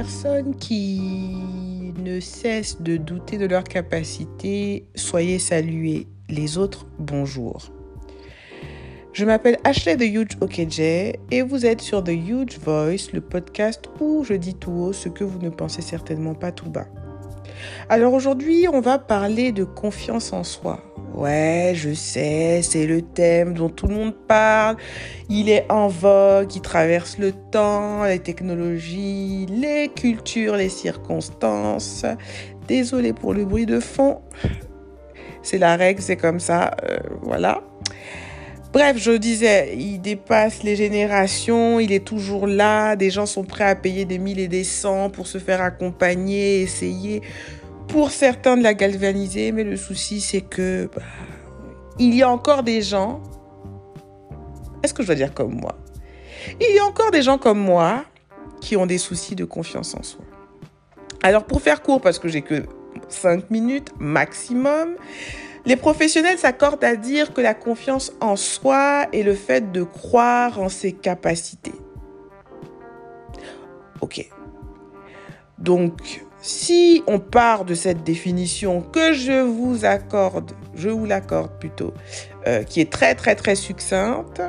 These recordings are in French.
personnes qui ne cessent de douter de leur capacité, soyez salués. Les autres, bonjour. Je m'appelle Ashley The Huge Okeje et vous êtes sur The Huge Voice, le podcast où je dis tout haut ce que vous ne pensez certainement pas tout bas. Alors aujourd'hui, on va parler de confiance en soi. Ouais, je sais, c'est le thème dont tout le monde parle. Il est en vogue, il traverse le temps, les technologies, les cultures, les circonstances. Désolé pour le bruit de fond. C'est la règle, c'est comme ça. Euh, voilà. Bref, je disais, il dépasse les générations, il est toujours là, des gens sont prêts à payer des mille et des cents pour se faire accompagner, essayer pour certains de la galvaniser, mais le souci c'est que bah, il y a encore des gens, est-ce que je dois dire comme moi? Il y a encore des gens comme moi qui ont des soucis de confiance en soi. Alors pour faire court, parce que j'ai que 5 minutes maximum, les professionnels s'accordent à dire que la confiance en soi est le fait de croire en ses capacités. Ok. Donc, si on part de cette définition que je vous accorde, je vous l'accorde plutôt, euh, qui est très très très succincte,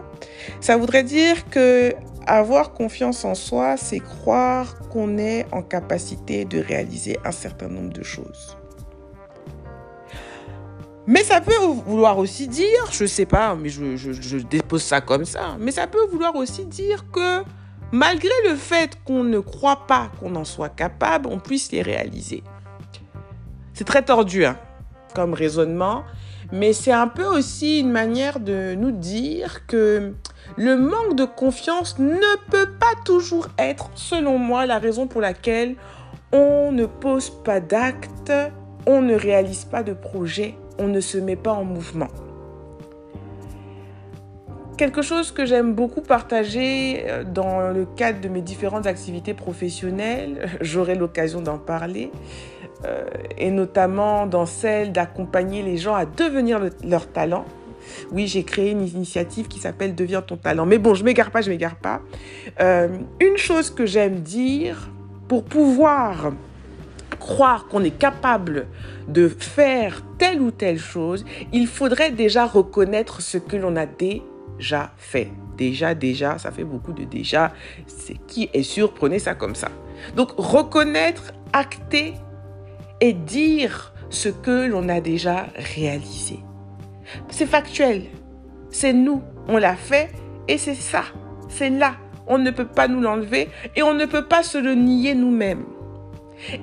ça voudrait dire que avoir confiance en soi, c'est croire qu'on est en capacité de réaliser un certain nombre de choses. Mais ça peut vouloir aussi dire, je sais pas, mais je, dépose ça comme ça, mais ça peut vouloir aussi dire que malgré le fait qu'on ne croit pas qu'on en soit capable, on puisse les réaliser. C'est très tordu hein, comme raisonnement, mais c'est un peu aussi une manière de nous dire que le manque de confiance ne peut pas toujours être, selon moi, la raison pour laquelle on ne pose pas d'actes, on ne réalise pas de projets on ne se met pas en mouvement. Quelque chose que j'aime beaucoup partager euh, dans le cadre de mes différentes activités professionnelles, j'aurai l'occasion d'en parler, euh, et notamment dans celle d'accompagner les gens à devenir leur talent. Oui, j'ai créé une initiative qui s'appelle Deviens ton talent. Mais bon, je m'égare pas, je m'égare pas. Euh, une chose que j'aime dire pour pouvoir croire qu'on est capable de faire telle ou telle chose, il faudrait déjà reconnaître ce que l'on a déjà fait. Déjà, déjà, ça fait beaucoup de déjà. C'est qui est sûr, prenez ça comme ça. Donc, reconnaître, acter et dire ce que l'on a déjà réalisé. C'est factuel. C'est nous. On l'a fait et c'est ça. C'est là. On ne peut pas nous l'enlever et on ne peut pas se le nier nous-mêmes.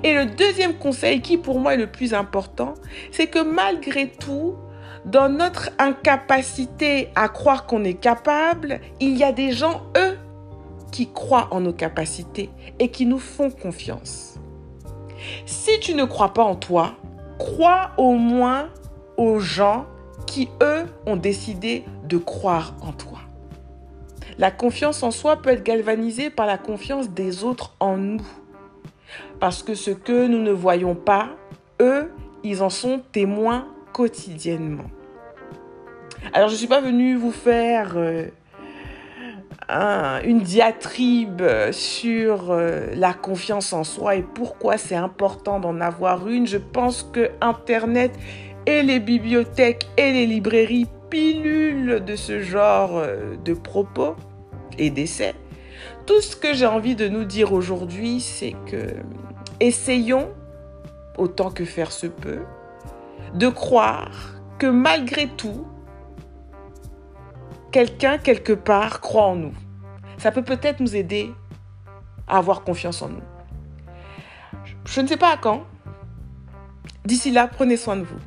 Et le deuxième conseil qui pour moi est le plus important, c'est que malgré tout, dans notre incapacité à croire qu'on est capable, il y a des gens, eux, qui croient en nos capacités et qui nous font confiance. Si tu ne crois pas en toi, crois au moins aux gens qui, eux, ont décidé de croire en toi. La confiance en soi peut être galvanisée par la confiance des autres en nous. Parce que ce que nous ne voyons pas, eux, ils en sont témoins quotidiennement. Alors je ne suis pas venue vous faire euh, une diatribe sur euh, la confiance en soi et pourquoi c'est important d'en avoir une. Je pense que Internet et les bibliothèques et les librairies pilulent de ce genre euh, de propos et d'essais. Tout ce que j'ai envie de nous dire aujourd'hui, c'est que essayons, autant que faire se peut, de croire que malgré tout, quelqu'un quelque part croit en nous. Ça peut peut-être nous aider à avoir confiance en nous. Je ne sais pas à quand. D'ici là, prenez soin de vous.